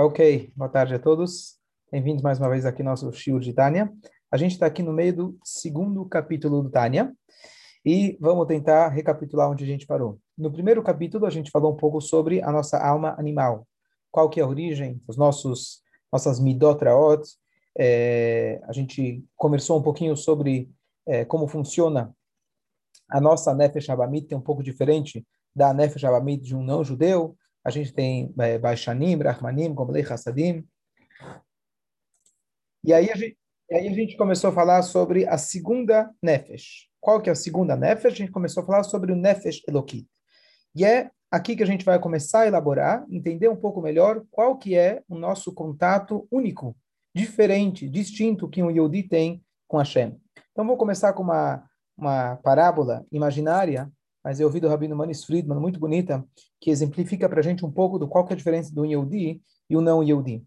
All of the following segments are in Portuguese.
Ok, boa tarde a todos. Bem-vindos mais uma vez aqui ao nosso Shiur de Tânia. A gente está aqui no meio do segundo capítulo do Tânia e vamos tentar recapitular onde a gente parou. No primeiro capítulo, a gente falou um pouco sobre a nossa alma animal. Qual que é a origem, os nossos nossas midotraot. É, a gente conversou um pouquinho sobre é, como funciona a nossa Nefesh Abamit, que é um pouco diferente da Nefesh Abamit de um não-judeu a gente tem é, Baishanim, Rahmanim, Gomlei Hassadim. E aí, a gente, aí a gente começou a falar sobre a segunda Nefesh. Qual que é a segunda Nefesh? A gente começou a falar sobre o Nefesh Elokit. E é aqui que a gente vai começar a elaborar, entender um pouco melhor qual que é o nosso contato único, diferente, distinto que um Yodi tem com Hashem. Então, vou começar com uma, uma parábola imaginária mas eu ouvi do Rabino Manis Friedman, muito bonita, que exemplifica para a gente um pouco do qual é a diferença do Yehudi e o não Yehudi.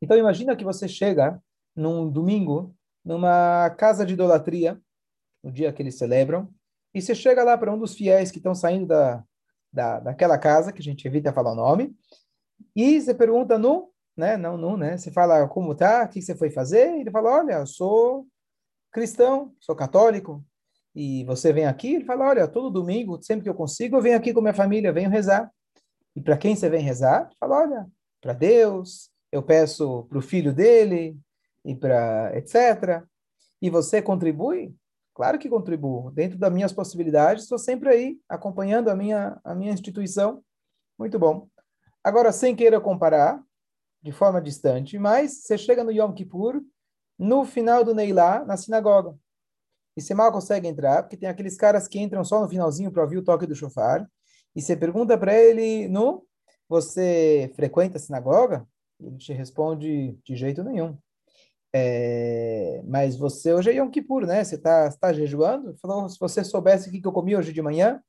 Então, imagina que você chega num domingo, numa casa de idolatria, no dia que eles celebram, e você chega lá para um dos fiéis que estão saindo da, da, daquela casa, que a gente evita falar o nome, e você pergunta no, né, não no, né, você fala como tá, o que você foi fazer, e ele fala, olha, eu sou cristão, sou católico, e você vem aqui, ele fala, olha, todo domingo, sempre que eu consigo, eu venho aqui com minha família, venho rezar. E para quem você vem rezar? Fala, olha, para Deus, eu peço para o filho dele, e para etc. E você contribui? Claro que contribuo. Dentro das minhas possibilidades, estou sempre aí, acompanhando a minha, a minha instituição. Muito bom. Agora, sem querer comparar, de forma distante, mas você chega no Yom Kippur, no final do Neilá, na sinagoga e você mal consegue entrar, porque tem aqueles caras que entram só no finalzinho para ouvir o toque do chofar, e você pergunta para ele, no, você frequenta a sinagoga? Ele te responde, de jeito nenhum. É, mas você hoje é Yom Kippur, né? Você está tá jejuando? Falou, se você soubesse o que eu comi hoje de manhã,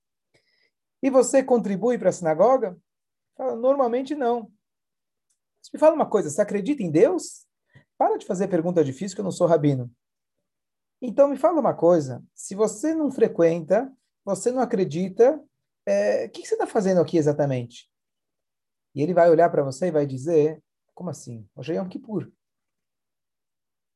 e você contribui para a sinagoga? Fala, normalmente não. Você me fala uma coisa, você acredita em Deus? Para de fazer pergunta difícil, que eu não sou rabino. Então, me fala uma coisa: se você não frequenta, você não acredita, é, o que, que você está fazendo aqui exatamente? E ele vai olhar para você e vai dizer: como assim? Hoje é Yom Kippur.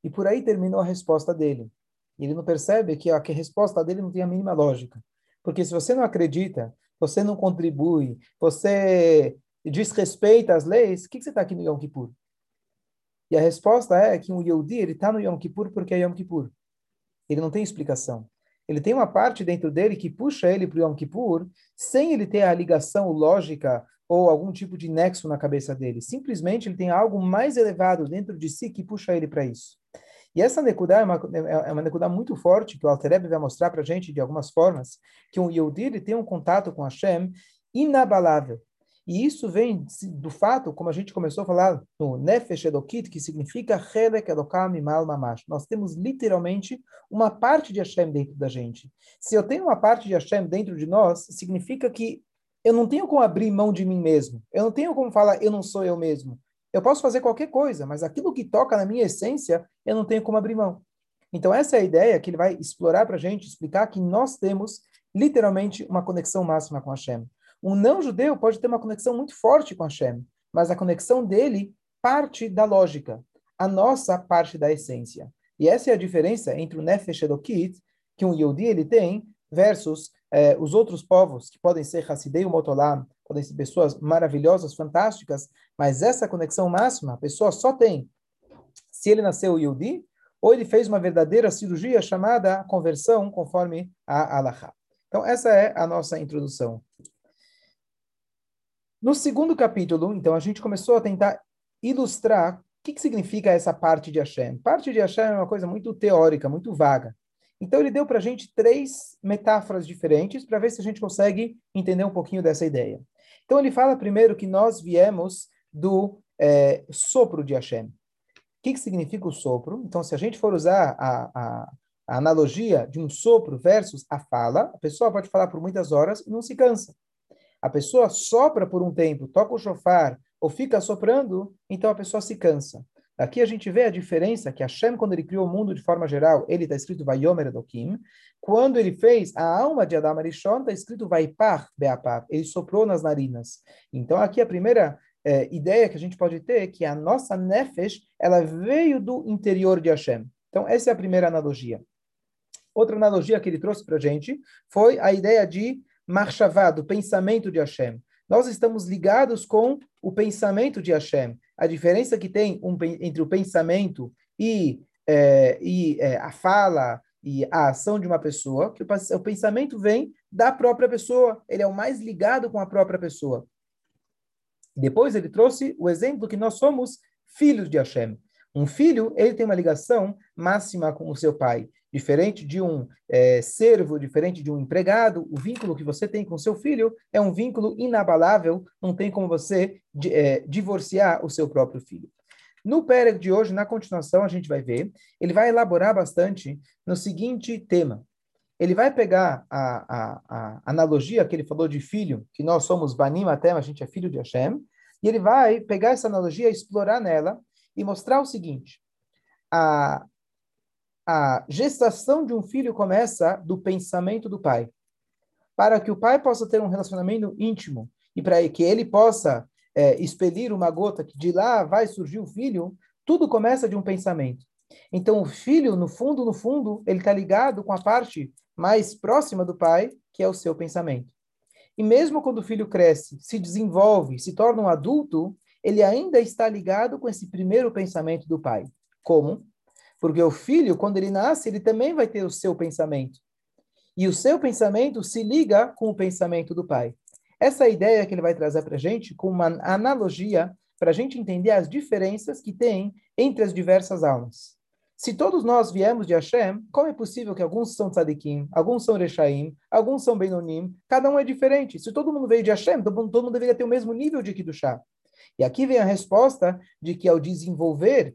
E por aí terminou a resposta dele. E ele não percebe que a, resposta dele não tem a mínima lógica. Porque se você não acredita, você não contribui, você desrespeita as leis, o que, que você está aqui no Yom Kippur? E a resposta é que um Yehudi, ele está no Yom Kippur porque é Yom Kippur. Ele não tem explicação. Ele tem uma parte dentro dele que puxa ele para o Yom Kippur, sem ele ter a ligação lógica ou algum tipo de nexo na cabeça dele. Simplesmente ele tem algo mais elevado dentro de si que puxa ele para isso. E essa Nekudá é uma, é uma Nekudá muito forte, que o Altereb vai mostrar para a gente de algumas formas, que um Yehudi tem um contato com Hashem inabalável. E isso vem do fato, como a gente começou a falar no Nefesh Elokit, que significa Helek Elokam Imal Mamash. Nós temos literalmente uma parte de Hashem dentro da gente. Se eu tenho uma parte de Hashem dentro de nós, significa que eu não tenho como abrir mão de mim mesmo. Eu não tenho como falar, eu não sou eu mesmo. Eu posso fazer qualquer coisa, mas aquilo que toca na minha essência, eu não tenho como abrir mão. Então, essa é a ideia que ele vai explorar para a gente, explicar que nós temos literalmente uma conexão máxima com Hashem. Um não-judeu pode ter uma conexão muito forte com Hashem, mas a conexão dele parte da lógica, a nossa parte da essência. E essa é a diferença entre o Nefesh Elokit, que um Yehudi ele tem, versus eh, os outros povos, que podem ser Hassidei e Motolam, podem ser pessoas maravilhosas, fantásticas, mas essa conexão máxima a pessoa só tem se ele nasceu Yehudi, ou ele fez uma verdadeira cirurgia chamada conversão, conforme a Alaha. Então, essa é a nossa introdução. No segundo capítulo, então, a gente começou a tentar ilustrar o que, que significa essa parte de Hashem. Parte de Hashem é uma coisa muito teórica, muito vaga. Então, ele deu para a gente três metáforas diferentes para ver se a gente consegue entender um pouquinho dessa ideia. Então, ele fala primeiro que nós viemos do é, sopro de Hashem. O que, que significa o sopro? Então, se a gente for usar a, a, a analogia de um sopro versus a fala, a pessoa pode falar por muitas horas e não se cansa a pessoa sopra por um tempo, toca o chofar ou fica soprando, então a pessoa se cansa. Aqui a gente vê a diferença que Hashem, quando ele criou o mundo de forma geral, ele está escrito Vayomer Edokim. Quando ele fez a alma de Adam Arishon, está escrito Vaipach Beapap. Ele soprou nas narinas. Então aqui a primeira é, ideia que a gente pode ter que a nossa nefesh, ela veio do interior de Hashem. Então, essa é a primeira analogia. Outra analogia que ele trouxe para a gente foi a ideia de marchavá, do pensamento de Hashem. Nós estamos ligados com o pensamento de Hashem. A diferença que tem um, entre o pensamento e, é, e é, a fala e a ação de uma pessoa, que o, o pensamento vem da própria pessoa, ele é o mais ligado com a própria pessoa. Depois ele trouxe o exemplo que nós somos filhos de Hashem. Um filho, ele tem uma ligação máxima com o seu pai. Diferente de um é, servo, diferente de um empregado, o vínculo que você tem com seu filho é um vínculo inabalável, não tem como você é, divorciar o seu próprio filho. No Pérez de hoje, na continuação, a gente vai ver, ele vai elaborar bastante no seguinte tema. Ele vai pegar a, a, a analogia que ele falou de filho, que nós somos Banim até, a gente é filho de Hashem, e ele vai pegar essa analogia, explorar nela e mostrar o seguinte: a, a gestação de um filho começa do pensamento do pai. Para que o pai possa ter um relacionamento íntimo e para que ele possa é, expelir uma gota que de lá vai surgir o filho, tudo começa de um pensamento. Então, o filho, no fundo, no fundo, ele está ligado com a parte mais próxima do pai, que é o seu pensamento. E mesmo quando o filho cresce, se desenvolve, se torna um adulto, ele ainda está ligado com esse primeiro pensamento do pai. Como? Porque o filho, quando ele nasce, ele também vai ter o seu pensamento. E o seu pensamento se liga com o pensamento do pai. Essa é ideia que ele vai trazer para a gente com uma analogia para a gente entender as diferenças que tem entre as diversas almas. Se todos nós viemos de Hashem, como é possível que alguns são tzadikim, alguns são rechaim, alguns são benonim, cada um é diferente. Se todo mundo veio de Hashem, todo mundo, deveria ter o mesmo nível de Kiddushá. E aqui vem a resposta de que ao desenvolver,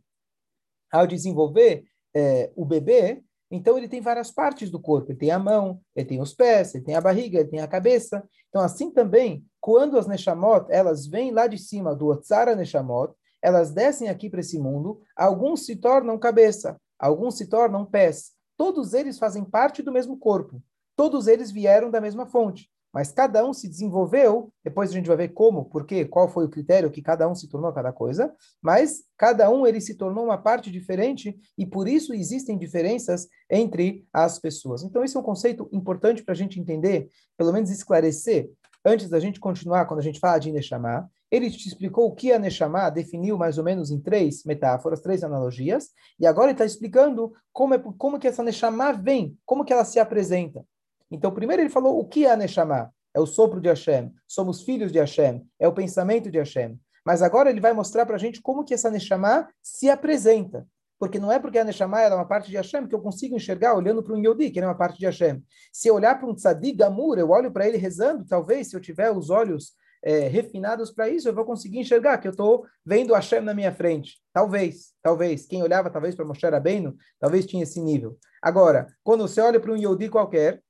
ao desenvolver é, o bebê, então ele tem várias partes do corpo. Ele tem a mão, ele tem os pés, ele tem a barriga, ele tem a cabeça. Então assim também, quando as Neshamot, elas vêm lá de cima do Otsara Neshamot, elas descem aqui para esse mundo, alguns se tornam cabeça, alguns se tornam pés. Todos eles fazem parte do mesmo corpo. Todos eles vieram da mesma fonte. Mas cada um se desenvolveu, depois a gente vai ver como, por quê, qual foi o critério que cada um se tornou cada coisa, mas cada um ele se tornou uma parte diferente e por isso existem diferenças entre as pessoas. Então esse é um conceito importante para a gente entender, pelo menos esclarecer, antes da gente continuar, quando a gente fala de Neshama, ele te explicou o que a Neshama definiu mais ou menos em três metáforas, três analogias, e agora ele está explicando como, é, como que essa Neshama vem, como que ela se apresenta. Então, primeiro ele falou o que é a Neshama, é o sopro de Hashem, somos filhos de Hashem, é o pensamento de Hashem. Mas agora ele vai mostrar para a gente como que essa Neshama se apresenta. Porque não é porque a Neshama é uma parte de Hashem que eu consigo enxergar olhando para um Yodi, que é uma parte de Hashem. Se eu olhar para um Tzadik Gamur, eu olho para ele rezando, talvez, se eu tiver os olhos é, refinados para isso, eu vou conseguir enxergar que eu estou vendo Hashem na minha frente. Talvez, talvez. Quem olhava talvez para Moshe Rabbeinu, talvez tinha esse nível. Agora, quando você olha para um Yodi qualquer,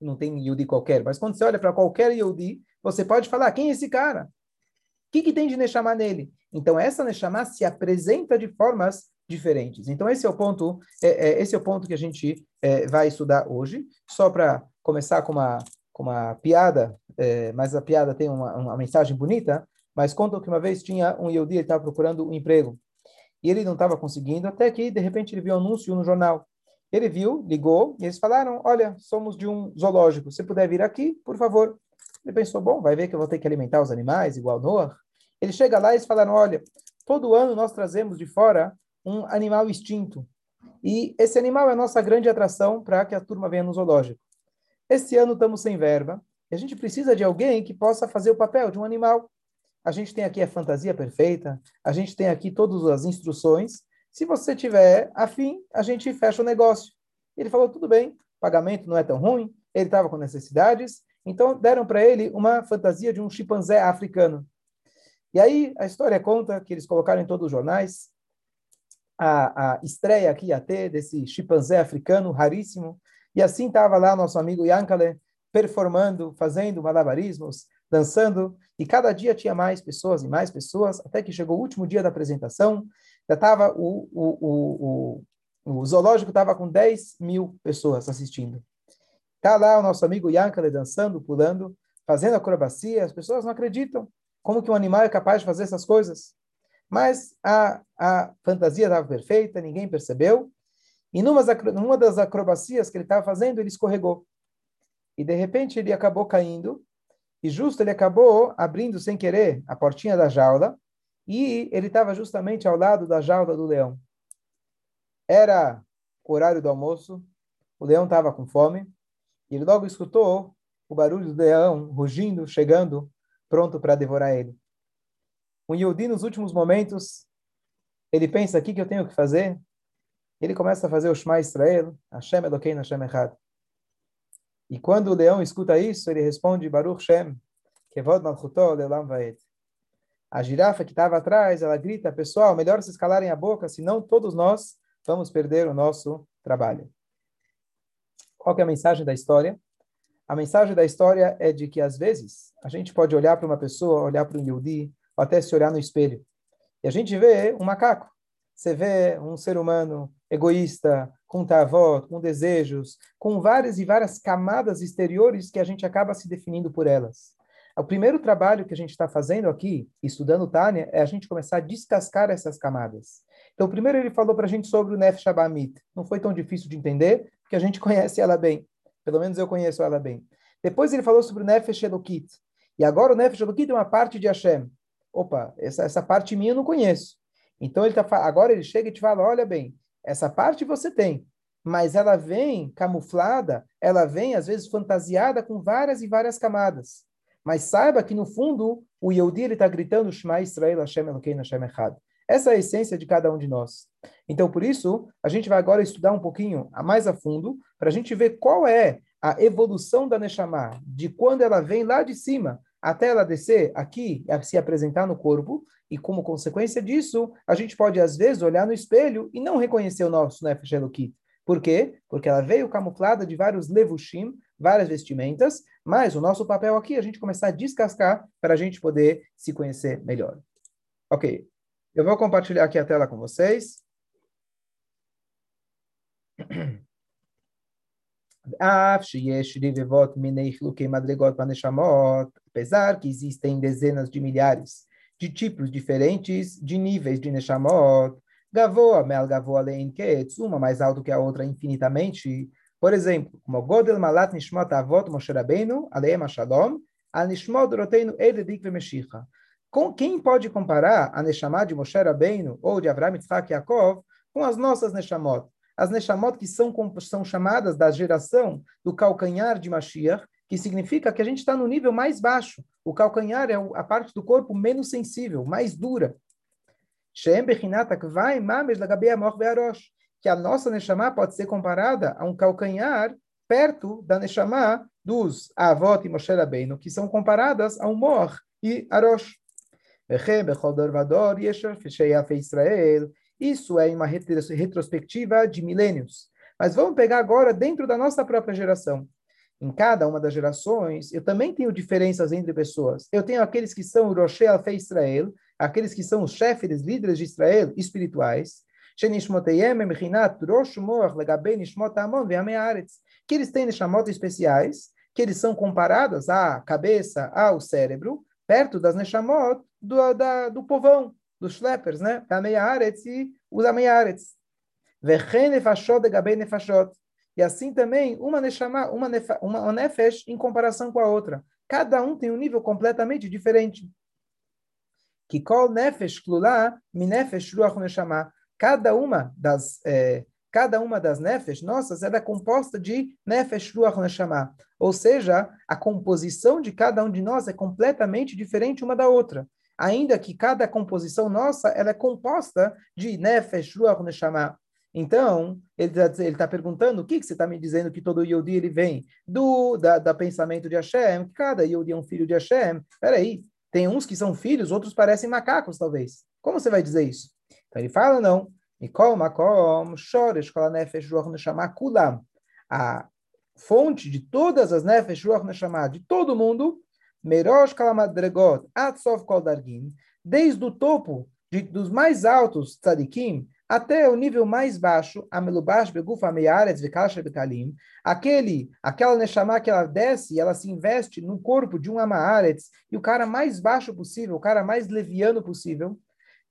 não tem Yodi qualquer, mas quando você olha para qualquer Yodi, você pode falar, quem é esse cara? O que, que tem de Neshama nele? Então, essa Neshama se apresenta de formas diferentes. Então, esse é o ponto, é, é, esse é o ponto que a gente é, vai estudar hoje. Só para começar com uma, com uma piada, é, mas a piada tem uma, uma mensagem bonita, mas contam que uma vez tinha um Yehudi, ele estava procurando um emprego, e ele não estava conseguindo, até que, de repente, ele viu um anúncio no jornal. Ele viu, ligou, e eles falaram, olha, somos de um zoológico, se puder vir aqui, por favor. Ele pensou, bom, vai ver que eu vou ter que alimentar os animais, igual Noah. Ele chega lá e eles falaram, olha, todo ano nós trazemos de fora um animal extinto. E esse animal é a nossa grande atração para que a turma venha no zoológico. Esse ano estamos sem verba e a gente precisa de alguém que possa fazer o papel de um animal. A gente tem aqui a fantasia perfeita, a gente tem aqui todas as instruções. Se você tiver afim, a gente fecha o negócio. Ele falou: tudo bem, pagamento não é tão ruim, ele estava com necessidades, então deram para ele uma fantasia de um chimpanzé africano. E aí a história conta que eles colocaram em todos os jornais a, a estreia que ia ter desse chimpanzé africano raríssimo. E assim estava lá nosso amigo Yankale, performando, fazendo malabarismos, dançando, e cada dia tinha mais pessoas e mais pessoas, até que chegou o último dia da apresentação, já estava o, o, o, o, o zoológico estava com 10 mil pessoas assistindo. Está lá o nosso amigo Yankale dançando, pulando, fazendo acrobacia, as pessoas não acreditam. Como que um animal é capaz de fazer essas coisas? Mas a, a fantasia estava perfeita, ninguém percebeu. E numa, numa das acrobacias que ele estava fazendo, ele escorregou. E de repente ele acabou caindo. E justo ele acabou abrindo sem querer a portinha da jaula. E ele estava justamente ao lado da jaula do leão. Era o horário do almoço. O leão estava com fome. E ele logo escutou o barulho do leão rugindo, chegando, pronto para devorar ele. O Yehudi, nos últimos momentos, ele pensa, o que, que eu tenho que fazer? Ele começa a fazer o Shema Israel, Hashem Elokeinu Hashem Echad. E quando o leão escuta isso, ele responde, Baruch Shem, Kevod Malchuto Leolam Vaed. A girafa que estava atrás, ela grita, pessoal, melhor se escalarem a boca, senão todos nós vamos perder o nosso trabalho. Qual é a mensagem da história? A mensagem da história é de que, às vezes, a gente pode olhar para uma pessoa, olhar para um Yehudi, ou até se olhar no espelho, e a gente vê um macaco. Você vê um ser humano egoísta, com tavot, com desejos, com várias e várias camadas exteriores que a gente acaba se definindo por elas. O primeiro trabalho que a gente está fazendo aqui, estudando Tânia, é a gente começar a descascar essas camadas. Então, primeiro ele falou para a gente sobre o Nefesh Abamit. Não foi tão difícil de entender, porque a gente conhece ela bem. Pelo menos eu conheço ela bem. Depois ele falou sobre o Nefesh Elokit. E agora o Nefesh Elokit é uma parte de Hashem. Opa, essa, essa parte minha eu não conheço. Então ele tá, agora ele chega e te fala, olha bem, essa parte você tem, mas ela vem camuflada, ela vem às vezes fantasiada com várias e várias camadas. Mas saiba que no fundo o Yehudi está gritando Shema Israel Hashem Elokeinu Hashem Echad. Essa é a essência de cada um de nós. Então, por isso, a gente vai agora estudar um pouquinho mais a fundo, para a gente ver qual é a evolução da Neshama, de quando ela vem lá de cima até ela descer aqui, se apresentar no corpo, e como consequência disso, a gente pode, às vezes, olhar no espelho e não reconhecer o nosso Nefesh Elokit. Por quê? Porque ela veio camuflada de vários levushim, várias vestimentas, mas o nosso papel aqui é a gente começar a descascar para a gente poder se conhecer melhor. Ok, eu vou compartilhar aqui a tela com vocês. Apesar que existem dezenas de milhares de tipos diferentes de níveis de Neshamot, Gavoa, Mel Gavoa Lein uma mais alta que a outra infinitamente. Por exemplo, como Godel Malat Nishmot Avot Moshe Rabbeinu, Aleem Shalom, Al Nishmot Roteinu Ededik Vemeshicha. Com, quem pode comparar a Neshama de Moshe Rabbeinu ou de Avraham Yitzhak Yaakov com as nossas Neshamot? As Neshamot que são, são chamadas da geração do calcanhar de Mashiach, que significa que a gente está no nível mais baixo. O calcanhar é a parte do corpo menos sensível, mais dura. Que a nossa Neshama pode ser comparada a um calcanhar perto da Neshama dos Avot e Moshe Rabbeinu, que são comparadas a um Mor e Arosh. Isso é uma retrospectiva de milênios. Mas vamos pegar agora dentro da nossa própria geração. Em cada uma das gerações, eu também tenho diferenças entre pessoas. Eu tenho aqueles que são Roshé Alfe Israel, aqueles que são os chefes, líderes de Israel espirituais, que eles têm Neshamot especiais, que eles são comparados à cabeça, ao cérebro, perto das Neshamot do, da, do povão, dos schleppers, né? Aretz e os Ameiaretz. Vechen nefashot de nefashot. E assim também, uma neshama, uma, nefa, uma nefesh em comparação com a outra. Cada um tem um nível completamente diferente. Que kol nefesh klula minefesh ruach neshama. Cada uma das eh, cada uma das nefesh nossas ela é composta de nefesh ruach neshama. Ou seja, a composição de cada um de nós é completamente diferente uma da outra. Ainda que cada composição nossa ela é composta de nefesh ruach neshama. Então, ele está tá perguntando, o que, que você está me dizendo que todo Yodi ele vem do da, da, pensamento de Hashem, que cada Yodi é um filho de Hashem? Peraí, tem uns que são filhos, outros parecem macacos, talvez. Como você vai dizer isso? Então ele fala, não. Mikol makom shoresh kol nefesh ruach neshama kulam. A fonte de todas as nefesh ruach neshama, de todo mundo, merosh kalamadregot atzov kol dargin, desde o topo de, dos mais altos tzadikim, até o nível mais baixo, Amelubash Begufa Meyaretz Vekasha Bekalim, aquele, aquela Neshama que ela desce ela se investe no corpo de um Amaaretz, e o cara mais baixo possível, o cara mais leviano possível,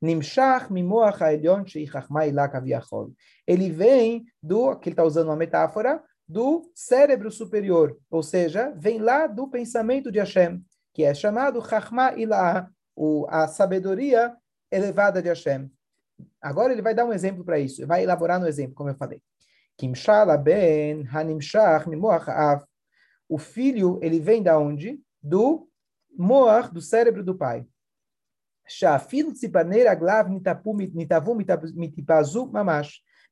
Nimshach Mimoach Haelyon Sheichachmai Lakaviachol. Ele vem do, que ele está usando uma metáfora, do cérebro superior, ou seja, vem lá do pensamento de Hashem, que é chamado Chachma Ilah, a sabedoria elevada de Hashem. Agora ele vai dar um exemplo para isso, vai elaborar no exemplo, como eu falei. Kimshala ben hanimshach av. O filho, ele vem da onde? Do moach, do cérebro do pai.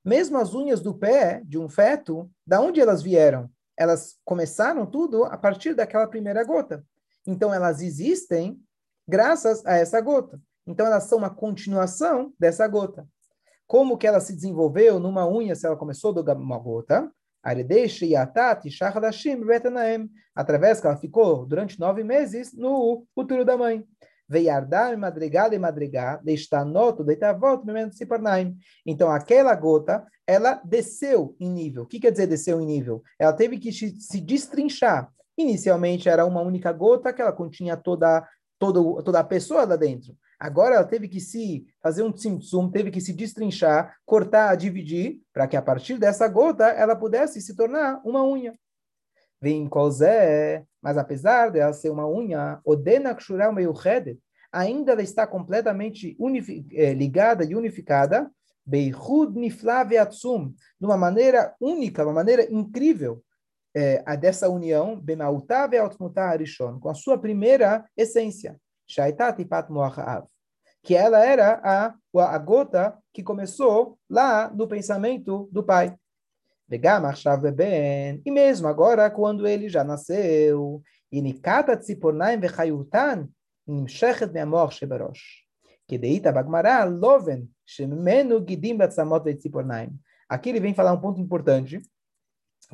Mesmo as unhas do pé de um feto, da onde elas vieram? Elas começaram tudo a partir daquela primeira gota. Então elas existem graças a essa gota. Então, elas são uma continuação dessa gota. Como que ela se desenvolveu numa unha, se ela começou de uma gota, através que ela ficou durante nove meses no útero da mãe. Veiardar, madrigar e madrigar, noto, deitavot, Então, aquela gota, ela desceu em nível. O que quer dizer desceu em nível? Ela teve que se destrinchar. Inicialmente era uma única gota que ela continha toda, toda, toda a pessoa lá dentro. Agora ela teve que se fazer um tzimtzum, teve que se destrinchar, cortar, dividir, para que a partir dessa gota ela pudesse se tornar uma unha. Vem Kozé, mas apesar de ela ser uma unha, Odena Kshural Meyuchedet, ainda ela está completamente ligada e unificada, Beihud Niflav Atsum, de uma maneira única, uma maneira incrível, é, a dessa união, Bemautav Altmutah Arishon, com a sua primeira essência, Shaitat Ipat Moachav que ela era a, a gota que começou lá no pensamento do pai. Vegam achar beben. E mesmo agora, quando ele já nasceu. E nikata tzipornaim vechayutan nimshechet me'amor que Kedeita bagmará loven shemenu gidim batzamot vetzipornaim. Aqui ele vem falar um ponto importante,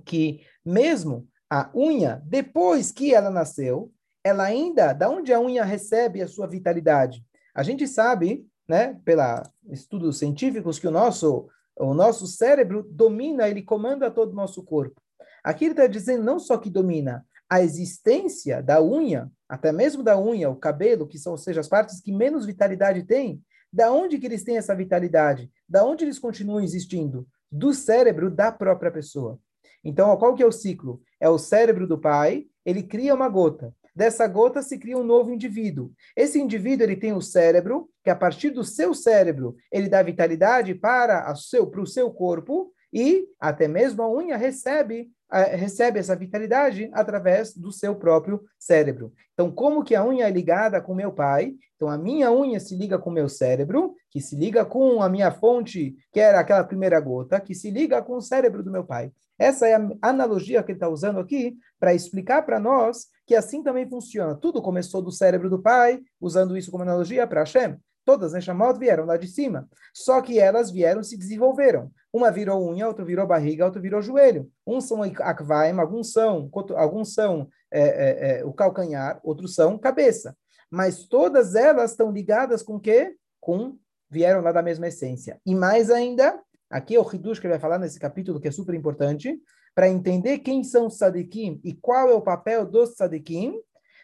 que mesmo a unha, depois que ela nasceu, ela ainda, da onde a unha recebe a sua vitalidade? A gente sabe, né, pela estudos científicos, que o nosso o nosso cérebro domina, ele comanda todo o nosso corpo. Aqui ele está dizendo não só que domina a existência da unha, até mesmo da unha, o cabelo, que são, ou seja, as partes que menos vitalidade têm, da onde que eles têm essa vitalidade? Da onde eles continuam existindo? Do cérebro da própria pessoa. Então, qual que é o ciclo? É o cérebro do pai, ele cria uma gota dessa gota se cria um novo indivíduo. Esse indivíduo ele tem o cérebro, que a partir do seu cérebro ele dá vitalidade para, o seu, seu corpo, e até mesmo a unha recebe recebe essa vitalidade através do seu próprio cérebro. Então, como que a unha é ligada com meu pai? Então, a minha unha se liga com o meu cérebro, que se liga com a minha fonte, que era aquela primeira gota, que se liga com o cérebro do meu pai. Essa é a analogia que ele está usando aqui para explicar para nós que assim também funciona. Tudo começou do cérebro do pai, usando isso como analogia para Hashem. Todas as Neshamot vieram lá de cima. Só que elas vieram se desenvolveram. Uma virou unha, outra virou barriga, outra virou joelho. Uns são akvaim, alguns são, alguns são é, é, é, o calcanhar, outros são cabeça. Mas todas elas estão ligadas com o quê? Com vieram lá da mesma essência. E mais ainda, aqui é o Hidush que ele vai falar nesse capítulo que é super importante, para entender quem são os tzadikim e qual é o papel dos tzadikim,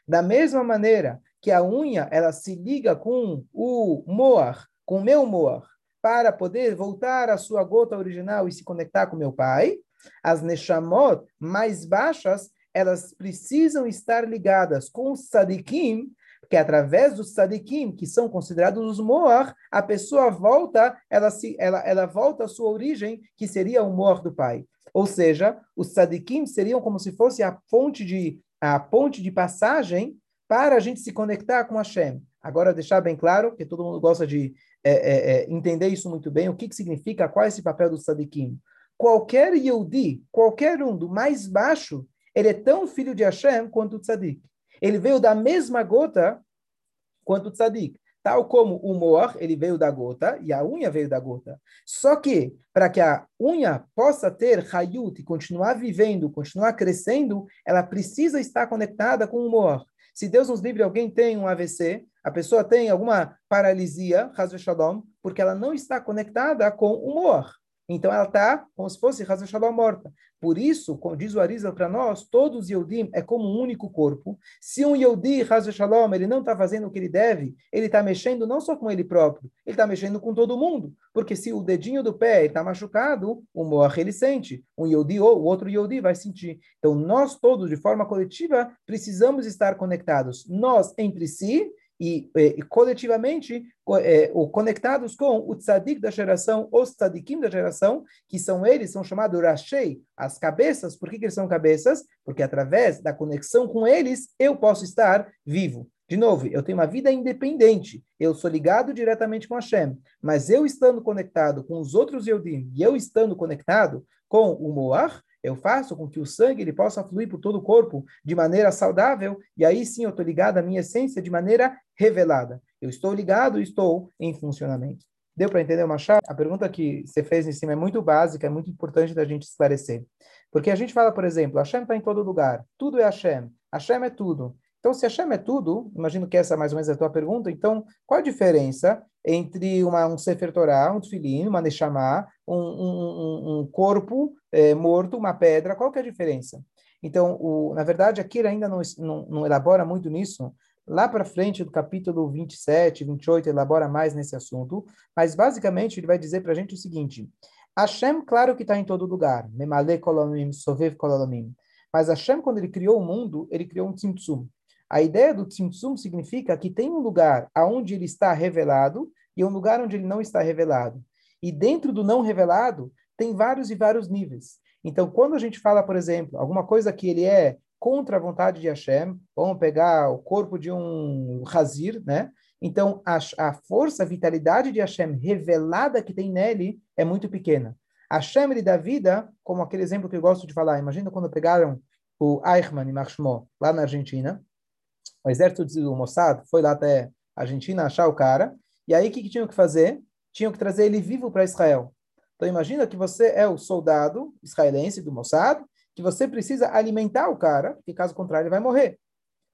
da mesma maneira que a unha ela se liga com o moar, com o meu moar, para poder voltar à sua gota original e se conectar com meu pai, as neshamot mais baixas, elas precisam estar ligadas com os tzadikim, porque através dos tzadikim, que são considerados os moar, a pessoa volta, ela, se, ela, ela volta à sua origem, que seria o moar do pai. Ou seja, os tzadikim seriam como se fosse a fonte de a ponte de passagem para a gente se conectar com Hashem. Agora, deixar bem claro, que todo mundo gosta de é, é, é, entender isso muito bem, o que, que significa, qual é esse papel do tzadikim. Qualquer Yehudi, qualquer um do mais baixo, ele é tão filho de Hashem quanto o tzadik. Ele veio da mesma gota quanto o tzadik. Tal como o moar, ele veio da gota e a unha veio da gota. Só que, para que a unha possa ter hayut e continuar vivendo, continuar crescendo, ela precisa estar conectada com o moar. Se Deus nos livre, alguém tem um AVC, A pessoa tem alguma paralisia, porque ela não está conectada com o Moar. Então ela está como se fosse Hazan Shalom morta. Por isso, como diz o Arizal para nós, todos os Yodim é como um único corpo. Se um Yodi, Hazan Shalom, ele não está fazendo o que ele deve, ele está mexendo não só com ele próprio, ele está mexendo com todo mundo. Porque se o dedinho do pé está machucado, o Moach ele sente. Um Yodi ou o outro Yodi vai sentir. Então nós todos, de forma coletiva, precisamos estar conectados. Nós entre si e, e, coletivamente é, conectados com o tzadik da geração, os tzadikim da geração, que são eles, são chamados rashei, as cabeças. Por que, que eles são cabeças? Porque através da conexão com eles, eu posso estar vivo. De novo, eu tenho uma vida independente, eu sou ligado diretamente com Hashem, mas eu estando conectado com os outros Yehudim, e eu estando conectado com o Moar, eu faço com que o sangue ele possa fluir por todo o corpo de maneira saudável, e aí sim eu estou ligado à minha essência de maneira revelada. Eu estou ligado, estou em funcionamento. Deu para entender uma chave? A pergunta que você fez em cima é muito básica, é muito importante da gente esclarecer. Porque a gente fala, por exemplo, Hashem está em todo lugar, tudo é Hashem, Hashem é tudo. Então, se Hashem é tudo, imagino que essa é mais ou menos a tua pergunta, então, qual a diferença entre uma, um Sefer Torah, um Tfilim, uma Neshama, um, um, um corpo é, morto, uma pedra, qual que é a diferença? Então, o, na verdade, ele ainda não, não, não elabora muito nisso, Lá para frente, do capítulo 27, 28, elabora mais nesse assunto, mas basicamente ele vai dizer para a gente o seguinte: Hashem, claro que está em todo lugar, Memale Kolomim, Sovev Kolomim, mas Hashem, quando ele criou o mundo, ele criou um Tzimtzum. A ideia do Tzimtzum significa que tem um lugar aonde ele está revelado e um lugar onde ele não está revelado. E dentro do não revelado, tem vários e vários níveis. Então, quando a gente fala, por exemplo, alguma coisa que ele é contra a vontade de Hashem, vamos pegar o corpo de um Hazir, né? Então, a, a força, a vitalidade de Hashem revelada que tem nele é muito pequena. Hashem, ele dá vida, como aquele exemplo que eu gosto de falar. Imagina quando pegaram o Eichmann e Marshmo lá na Argentina, o exército do Mossad foi lá até a Argentina achar o cara, e aí o que, que tinham que fazer? Tinham que trazer ele vivo para Israel. Então imagina que você é o soldado israelense do Mossad, que você precisa alimentar o cara, porque caso contrário ele vai morrer.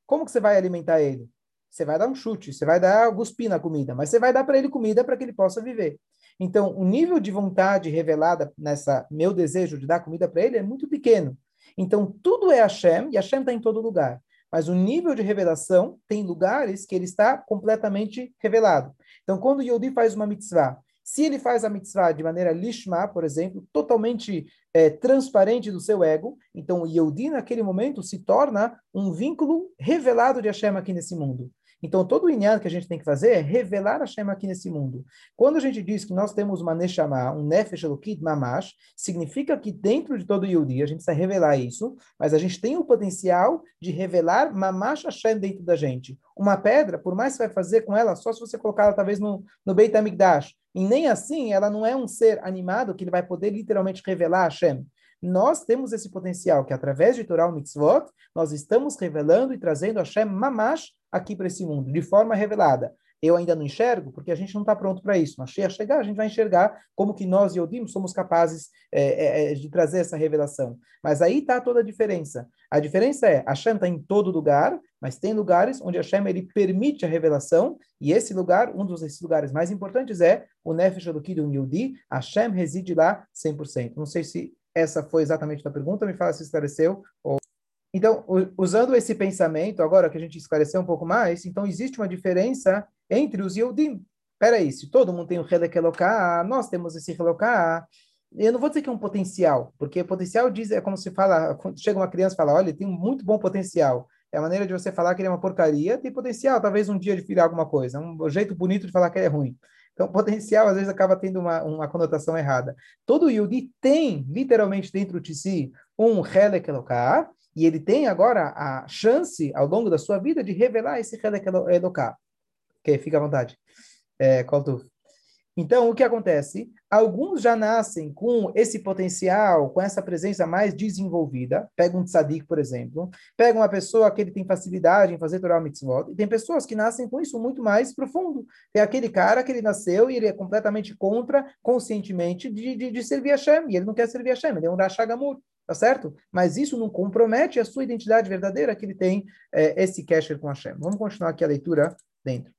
Como que você vai alimentar ele? Você vai dar um chute, você vai dar cuspir na comida, mas você vai dar para ele comida para que ele possa viver. Então, o nível de vontade revelada nessa meu desejo de dar comida para ele é muito pequeno. Então, tudo é Hashem, e Hashem está em todo lugar. Mas o nível de revelação tem lugares que ele está completamente revelado. Então, quando o Yodi faz uma mitzvah, se ele faz a mitzvah de maneira lishma, por exemplo, totalmente é, transparente do seu ego, então o Yodi, naquele momento, se torna um vínculo revelado de Hashem aqui nesse mundo. Então, todo o inyan que a gente tem que fazer é revelar Hashem aqui nesse mundo. Quando a gente diz que nós temos uma Neshama, um Nefesh Elokit Mamash, significa que dentro de todo Yudi, a gente precisa revelar isso, mas a gente tem o potencial de revelar Mamash Hashem dentro da gente. Uma pedra, por mais que você vai fazer com ela, só se você colocar ela talvez no, no Beit HaMikdash, e nem assim ela não é um ser animado que ele vai poder literalmente revelar Hashem. Nós temos esse potencial que através de Torah Mitzvot, nós estamos revelando e trazendo Hashem Mamash aqui para esse mundo, de forma revelada. Eu ainda não enxergo, porque a gente não está pronto para isso. Mas chegar, a gente vai enxergar como que nós, Yodim, somos capazes é, é, é, de trazer essa revelação. Mas aí está toda a diferença. A diferença é, Hashem está em todo lugar, mas tem lugares onde Hashem ele permite a revelação, e esse lugar, um dos esses lugares mais importantes é o Nefesh Elokid Yudi, Hashem reside lá 100%. Não sei se essa foi exatamente a pergunta, me fala se esclareceu ou então, usando esse pensamento, agora que a gente esclareceu um pouco mais, então existe uma diferença entre os Yehudim. Peraí, se todo mundo tem o Helek Eloká, nós temos esse Eloká, eu não vou dizer que é um potencial, porque potencial diz, é como se fala, quando chega uma criança e fala, olha, tem um muito bom potencial. É a maneira de você falar que ele é uma porcaria, tem potencial, talvez um dia de filhar alguma coisa, um jeito bonito de falar que ele é ruim. Então, potencial, às vezes, acaba tendo uma, uma conotação errada. Todo Yudi tem, literalmente, dentro de si, um Helek Eloká, e ele tem agora a chance, ao longo da sua vida, de revelar esse Helek Eloká. Ok, fica à vontade. É? Então, o que acontece? Alguns já nascem com esse potencial, com essa presença mais desenvolvida. Pega um tzadik, por exemplo. Pega uma pessoa que ele tem facilidade em fazer Torah Mitzvot. E tem pessoas que nascem com isso muito mais profundo. Tem aquele cara que ele nasceu e ele é completamente contra, conscientemente, de, de, de servir a Hashem. E ele não quer servir a Hashem, ele é um Rashagamur tá certo? Mas isso não compromete a sua identidade verdadeira que ele tem é, esse casher com Hashem. Vamos continuar aqui a leitura dentro.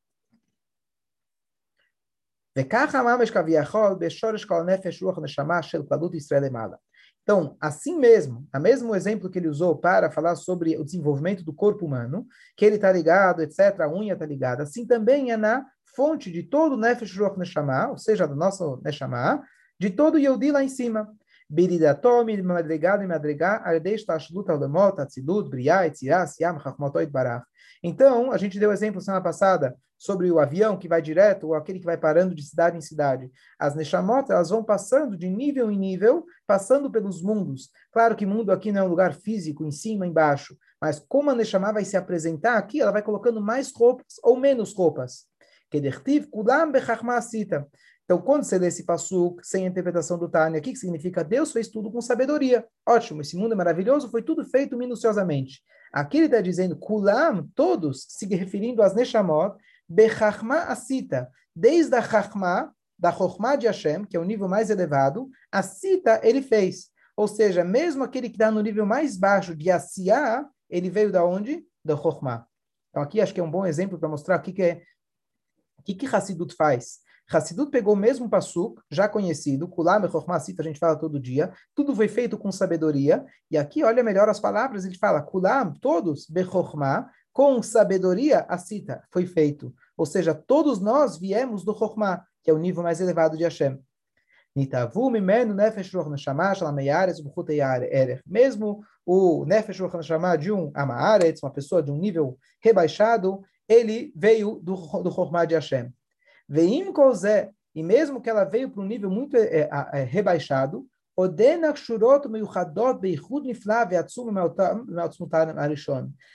Então, assim mesmo, a mesmo exemplo que ele usou para falar sobre o desenvolvimento do corpo humano, que ele está ligado, etc., a unha está ligada, assim também é na fonte de todo o Nefesh Ruach Neshama, ou seja, do nosso Neshama, de todo o Yehudi lá em cima. Biridatom, madrigado e madrigar, ardeish tashlut alemot, atzilut, briá, etzirá, siam, chachmotoit barach. Então, a gente deu exemplo semana passada sobre o avião que vai direto ou aquele que vai parando de cidade em cidade. As Neshamot, elas vão passando de nível em nível, passando pelos mundos. Claro que mundo aqui não é um lugar físico, em cima, embaixo, mas como a Neshama vai se apresentar aqui, ela vai colocando mais roupas ou menos roupas. Kedertiv kulam bechachmasita. Então, quando você lê esse passuk sem a interpretação do Tânia, o que, significa? Deus fez tudo com sabedoria. Ótimo, esse mundo é maravilhoso, foi tudo feito minuciosamente. Aqui ele está dizendo, kulam, todos, se referindo às Neshamot, bechachma asita, desde a chachma, da chokma de Hashem, que é o nível mais elevado, a cita ele fez. Ou seja, mesmo aquele que está no nível mais baixo de Asiá, ele veio da onde? Da chokma. Então aqui acho que é um bom exemplo para mostrar o que, que é o que, que Hassidut faz? Hassidut pegou o mesmo Passuk, já conhecido, Kulam e a gente fala todo dia, tudo foi feito com sabedoria, e aqui olha melhor as palavras, ele fala, Kulam, todos, Bechorma, com sabedoria, a cita foi feito. Ou seja, todos nós viemos do Chorma, que é o nível mais elevado de Hashem. Mesmo o Nefesh Ruach Neshama de um Amaaretz, uma pessoa de um nível rebaixado, ele veio do, do Chorma de Hashem. Veim Kozé, e mesmo que ela veio para um nível muito é, é, rebaixado,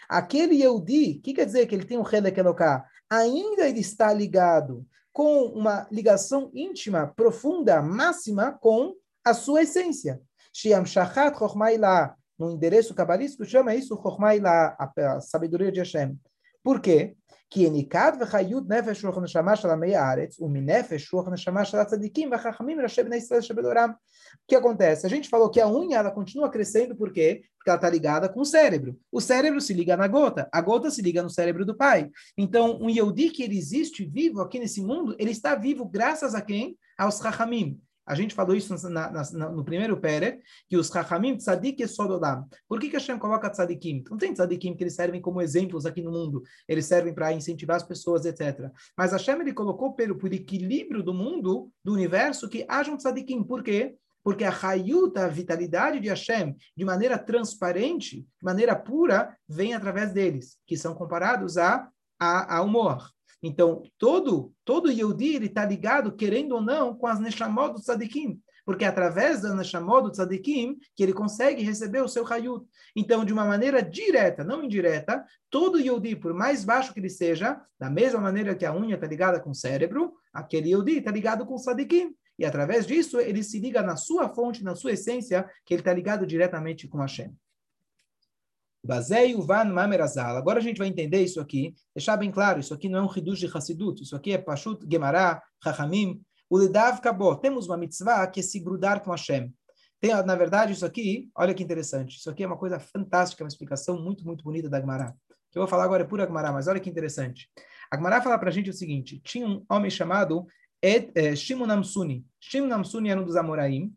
Aquele Yehudi, o que quer dizer que ele tem um Helek Eloká? Ainda ele está ligado com uma ligação íntima, profunda, máxima com a sua essência. Shiam Shachat Chochmailah, no endereço cabalístico, chama isso Chochmailah, a sabedoria de Hashem. Por quê? כי יניקד וחיות נפש רוח הנשמה של עמי הארץ, ומנפש רוח הנשמה של הצדיקים והחכמים ראשי בני ישראל שבדורם. O que acontece? A gente falou que a unha ela continua crescendo por quê? Porque ela está ligada com o cérebro. O cérebro se liga na gota, a gota se liga no cérebro do pai. Então, um Yehudi que ele existe vivo aqui nesse mundo, ele está vivo graças a quem? Aos Chachamim. A gente falou isso na, na, no primeiro Pere, que os Chachamim, Tzadik e Sododam. Por que, que Hashem coloca Tzadikim? Não tem Tzadikim que eles servem como exemplos aqui no mundo, eles servem para incentivar as pessoas, etc. Mas Hashem ele colocou pelo, por equilíbrio do mundo, do universo, que haja um Tzadikim. Por quê? Porque a Hayut, a vitalidade de Hashem, de maneira transparente, de maneira pura, vem através deles, que são comparados a, a, ao Moar. Então, todo, todo Yehudi, ele está ligado, querendo ou não, com as Neshamot do Tzadikim. Porque é através da Neshamot do Tzadikim que ele consegue receber o seu Hayut. Então, de uma maneira direta, não indireta, todo Yehudi, por mais baixo que ele seja, da mesma maneira que a unha está ligada com o cérebro, aquele Yehudi está ligado com o Tzadikim. E através disso, ele se liga na sua fonte, na sua essência, que ele está ligado diretamente com Hashem. Agora a gente vai entender isso aqui, deixar bem claro, isso aqui não é um Hidush de Hassidut, isso aqui é Pashut Gemara, Chachamim, o Lidav Kabo. Temos uma mitzvah que é se grudar com Hashem. Tem, na verdade, isso aqui, olha que interessante, isso aqui é uma coisa fantástica, uma explicação muito, muito bonita da Gemara. O que eu vou falar agora é pura Gemara, mas olha que interessante. A Gemara fala para a gente o seguinte, tinha um homem chamado Ed, eh, Shimon Amsuni. Shimon Amsuni era um dos Amoraim,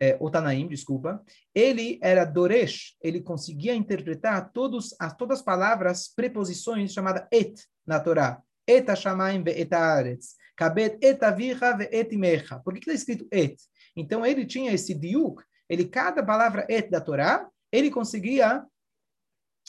é, o Tanaim, desculpa, ele era Doresh, ele conseguia interpretar todos, as, todas as palavras, preposições chamadas et na Torá. Et Hashamaim ve'et haaretz, kabet et avicha ve'et imecha. Por que está escrito et? Então ele tinha esse diuk, ele, cada palavra et da Torá, ele conseguia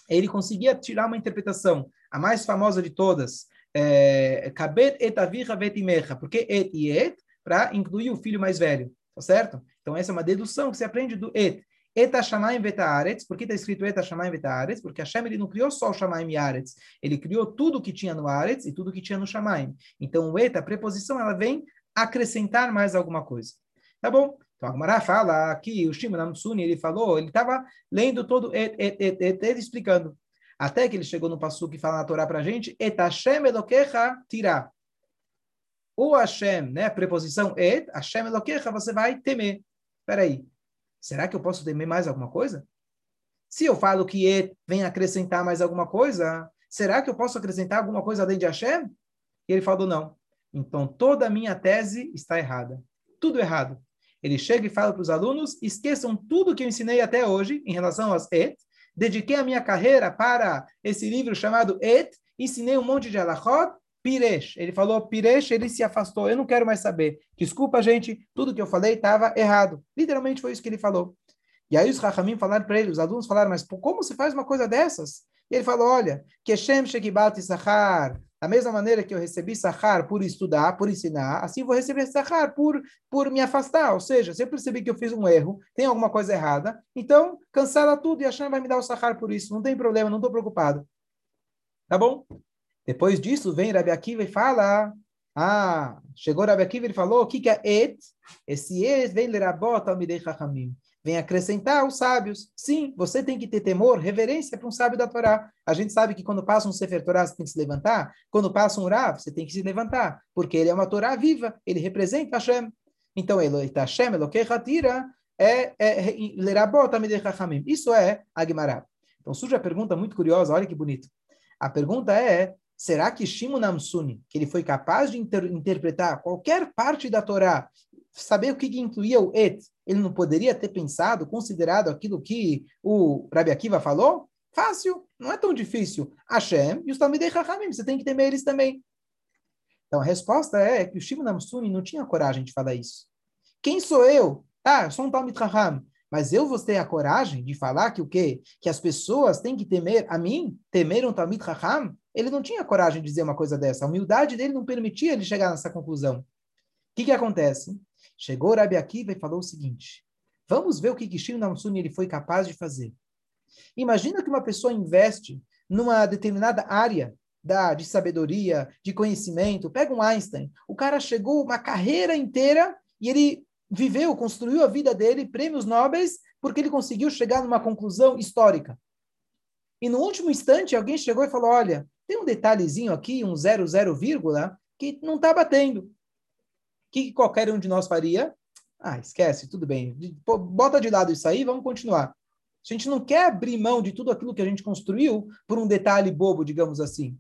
ele conseguia tirar uma interpretação. A mais famosa de todas, é, kabet et avicha ve'et imecha. Por que et e et? Para incluir o filho mais velho, tá certo? Então, essa é uma dedução que se aprende do et. Eta Shamayim Vetaaretz, por que está escrito Eta Shamayim Vetaaretz? Porque Hashem ele não criou só o Shamayim e Aretz, ele criou tudo que tinha no Aretz e tudo que tinha no Shamayim. Então, o Eta, a preposição, ela vem acrescentar mais alguma coisa. Tá bom? Então, a fala aqui, o Shimon Amsuni, ele falou, ele estava lendo todo et, et, et, et, et, explicando. Até que ele chegou no passo que fala na Torá para a gente, Et Hashem Elokecha Tirá. O Hashem, né, preposição et, Hashem Elokecha, você vai temer. Espera aí, será que eu posso temer mais alguma coisa? Se eu falo que E vem acrescentar mais alguma coisa, será que eu posso acrescentar alguma coisa além de Hashem? E ele falou, não. então toda a minha tese está errada. Tudo errado. Ele chega e fala para os alunos: esqueçam tudo que eu ensinei até hoje em relação aos et. Dediquei a minha carreira para esse livro chamado Et. Ensinei um monte de alachot. Piresh. Ele falou Piresh, ele se afastou. Eu não quero mais saber. Desculpa, gente, tudo que eu falei estava errado. Literalmente foi isso que ele falou. E aí os Rahamim falaram para ele, os alunos falaram, mas como se faz uma coisa dessas? E ele falou, olha, Keshem Shekibat Sahar, da mesma maneira que eu recebi Sahar por estudar, por ensinar, assim vou receber Sahar por, por me afastar. Ou seja, se eu percebi que eu fiz um erro, tem alguma coisa errada, então cancela tudo e a Hashem vai me dar o Sahar por isso. Não tem problema, não estou preocupado. Tá bom? Depois disso, vem Rabi Akiva e fala, ah, chegou Rabi Akiva e falou, o que, que é et? Esse et vem lerabot al midei chachamim vem acrescentar os sábios. Sim, você tem que ter temor, reverência para um sábio da Torá. A gente sabe que quando passa um Sefer Torá, você tem que se levantar. Quando passa um Rav, você tem que se levantar. Porque ele é uma Torá viva, ele representa Hashem. Então, Hashem, Elokei Hatira, é, é, é Lerabot Amidei Isso é Agmará. Então, surge a pergunta muito curiosa, olha que bonito. A pergunta é, será que Shimon Amsuni, que ele foi capaz de inter interpretar qualquer parte da Torá saber o que, incluía o et, ele não poderia ter pensado, considerado aquilo que o Rabi Akiva falou? Fácil, não é tão difícil. Hashem e os Talmidei Chachamim, você tem que temer eles também. Então a resposta é que o Shimon Amsuni não tinha coragem de falar isso. Quem sou eu? Ah, eu sou um Talmid Chacham. Mas eu vou ter a coragem de falar que o quê? Que as pessoas têm que temer a mim? Temer um Talmid Chacham? Ele não tinha coragem de dizer uma coisa dessa. A humildade dele não permitia ele chegar nessa conclusão. O que, que acontece? Chegou Rabi Akiva e falou o seguinte: vamos ver o que Kishim Namsuni ele foi capaz de fazer. Imagina que uma pessoa investe numa determinada área da, de sabedoria, de conhecimento. Pega um Einstein. O cara chegou uma carreira inteira e ele viveu, construiu a vida dele, prêmios nobres, porque ele conseguiu chegar numa conclusão histórica. E no último instante, alguém chegou e falou: Olha, tem um detalhezinho aqui, um zero, zero, vírgula, que não está batendo que qualquer um de nós faria? Ah, esquece, tudo bem. Bota de lado isso aí, vamos continuar. A gente não quer abrir mão de tudo aquilo que a gente construiu por um detalhe bobo, digamos assim.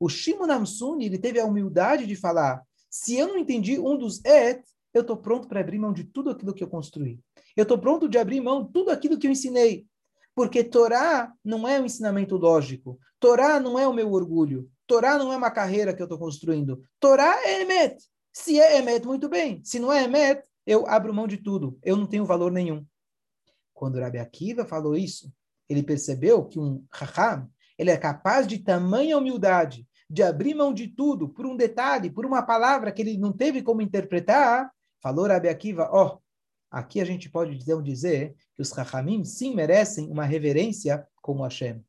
O Shimon Namsuni, ele teve a humildade de falar, se eu não entendi um dos et, eu estou pronto para abrir mão de tudo aquilo que eu construí. Eu estou pronto de abrir mão de tudo aquilo que eu ensinei. Porque Torá não é um ensinamento lógico. Torá não é o meu orgulho. Torá não é uma carreira que eu estou construindo. Torá é Emet. Se é Emet, muito bem. Se não é Emet, eu abro mão de tudo. Eu não tenho valor nenhum. Quando Rabi Akiva falou isso, ele percebeu que um Raham, ele é capaz de tamanha humildade, de abrir mão de tudo por um detalhe, por uma palavra que ele não teve como interpretar. Falou Rabi Akiva, ó, oh, aqui a gente pode então dizer que os Rahamim sim merecem uma reverência como Hashem.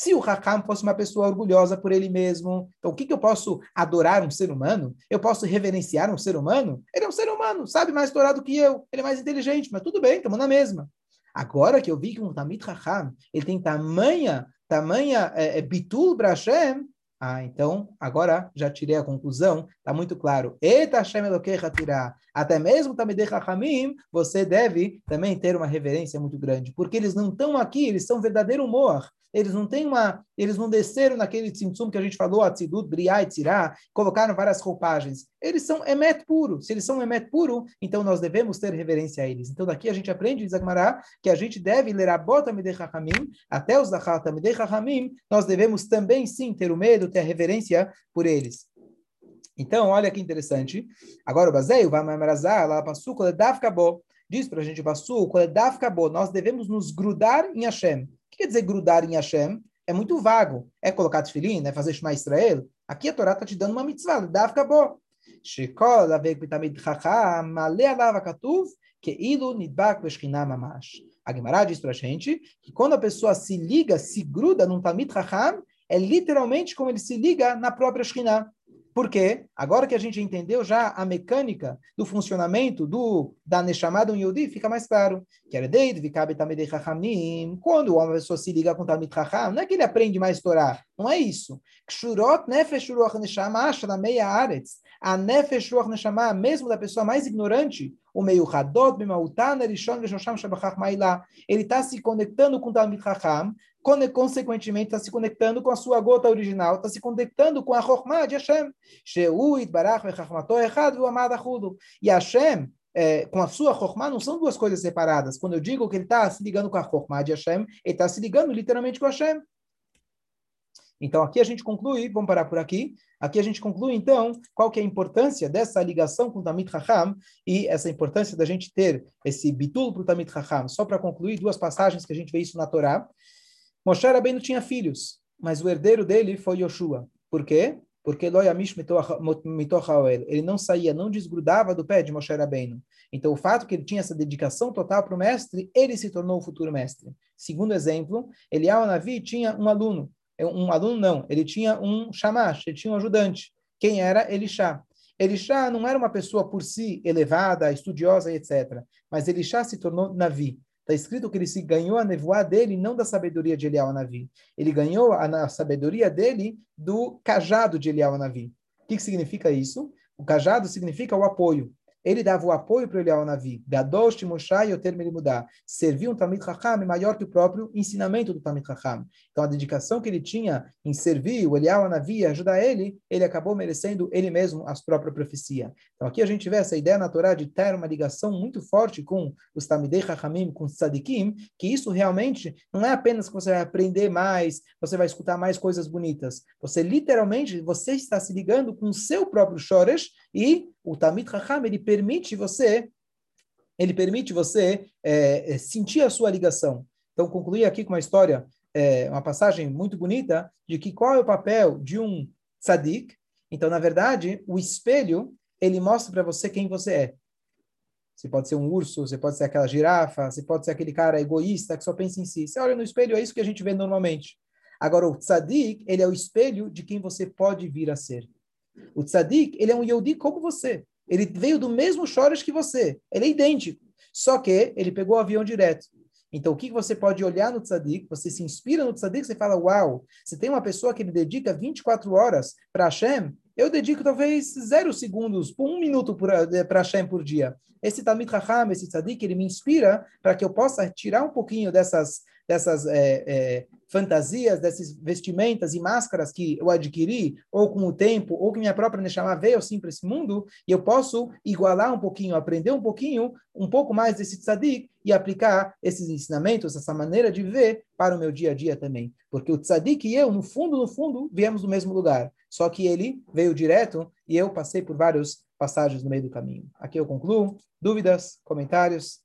Se o Hakam fosse uma pessoa orgulhosa por ele mesmo, então o que, que eu posso adorar um ser humano? Eu posso reverenciar um ser humano? Ele é um ser humano, sabe mais Torá do que eu, ele é mais inteligente, mas tudo bem, estamos na mesma. Agora que eu vi que um Tamid Hakam, ele tem tamanha, tamanha é, é, bitul para Hashem, ah, então, agora já tirei a conclusão, está muito claro. Eta Hashem Até mesmo Tamidei Chachamim, você deve também ter uma reverência muito grande, porque eles não estão aqui, eles são verdadeiro humor. Eles não têm uma, eles não desceram naquele tzimtzum que a gente falou, Atzidut, Briai, Tzirá, colocaram várias roupagens. Eles são emet puro. Se eles são emet puro, então nós devemos ter reverência a eles. Então daqui a gente aprende, diz Agmará, que a gente deve ler a bota Midei até os Dachata Midei nós devemos também sim ter o medo, ter a reverência por eles. Então, olha que interessante. Agora o Bazeio, vai Mamerazá, lá passou, Koledavkabo, diz para a gente, Vassu, Koledavkabo, nós devemos nos grudar em Hashem quer dizer grudar em Hashem? É muito vago. É colocar tefilim, é fazer Shema Israel? Aqui a Torá está te dando uma mitzvah, dá fica bom. שכל אבק בתלמיד חכם מעלה עליו הכתוב כאילו נדבק בשכינה ממש. A Gemara diz para a gente que quando a pessoa se liga, se gruda num Talmid Chacham, é literalmente como ele se liga na própria Shekhinah. Porque agora que a gente entendeu já a mecânica do funcionamento do da Neshamada um Yodi, fica mais claro. Quando uma pessoa se liga com Talmid Chacham, não é que ele aprende mais Torá, não é isso. Kshurot nefesh Neshama na meia aretz. A Nefesh Ruach Neshama, mesmo da pessoa mais ignorante, o meio Hadot, Bimautan, Erishon, Veshosham, Shabachach, Mailá, ele está se conectando com o Talmid Chacham, consequentemente está se conectando com a sua gota original, está se conectando com a Chokhmah de Hashem. Sheuit, Barach, Vechachmato, Echad, Amad, Achudo. E Hashem, é, com a sua Chokhmah, não são duas coisas separadas. Quando eu digo que ele está se ligando com a Chokhmah de Hashem, ele está se ligando literalmente com Hashem. Então, aqui a gente conclui, vamos parar por aqui, aqui a gente conclui, então, qual que é a importância dessa ligação com o Tamit Raham e essa importância da gente ter esse bitul para o Tamit Raham. Só para concluir, duas passagens que a gente vê isso na Torá. Moshe Rabbeinu tinha filhos, mas o herdeiro dele foi Yoshua. Por quê? Porque ele não saía, não desgrudava do pé de Moshe Rabbeinu. Então, o fato que ele tinha essa dedicação total para o mestre, ele se tornou o futuro mestre. Segundo exemplo, Eliyahu Navi tinha um aluno, um aluno não, ele tinha um shamash, ele tinha um ajudante. Quem era? Elishá. Elishá não era uma pessoa por si elevada, estudiosa, etc. Mas Elishá se tornou Navi. Está escrito que ele se ganhou a nevoar dele, não da sabedoria de Eliel Navi. Ele ganhou a, a, sabedoria dele do cajado de Eliel Navi. O que, que significa isso? O cajado significa o apoio ele dava o apoio para Eliyahu Navi. Gadosh Timoshai Yoter mudar. Serviu um Tamid Chacham maior que o próprio ensinamento do Tamid Chacham. Então, a dedicação que ele tinha em servir o Eliyahu Navi e ajudar ele, ele acabou merecendo ele mesmo a própria profecia. Então, aqui a gente vê essa ideia na Torá de ter uma ligação muito forte com os Tamidei Chachamim, com os Tzadikim, que isso realmente não é apenas que você vai aprender mais, você vai escutar mais coisas bonitas. Você, literalmente, você está se ligando com o seu próprio Shoresh e o Tamid Raham, ele permite você, ele permite você é, é, sentir a sua ligação. Então, concluir aqui com uma história, é, uma passagem muito bonita, de que qual é o papel de um tzadik. Então, na verdade, o espelho, ele mostra para você quem você é. Você pode ser um urso, você pode ser aquela girafa, você pode ser aquele cara egoísta que só pensa em si. Você olha no espelho, é isso que a gente vê normalmente. Agora, o tzadik, ele é o espelho de quem você pode vir a ser. O tzadik, ele é um Yehudi como você. Ele veio do mesmo Shoresh que você. Ele é idêntico. Só que ele pegou o avião direto. Então, o que você pode olhar no tzadik? Você se inspira no tzadik, você fala, uau, você tem uma pessoa que ele dedica 24 horas para Hashem, eu dedico talvez zero segundos, um minuto para Hashem por dia. Esse Talmid Raham, esse tzadik, ele me inspira para que eu possa tirar um pouquinho dessas, dessas é, é, fantasias, dessas vestimentas e máscaras que eu adquiri, ou com o tempo, ou que minha própria Neshama veio assim para esse mundo, e eu posso igualar um pouquinho, aprender um pouquinho, um pouco mais desse tzadik e aplicar esses ensinamentos, essa maneira de ver para o meu dia a dia também. Porque o tzadik e eu, no fundo, no fundo, viemos do mesmo lugar. Só que ele veio direto e eu passei por várias passagens no meio do caminho. Aqui eu concluo. Dúvidas? Comentários?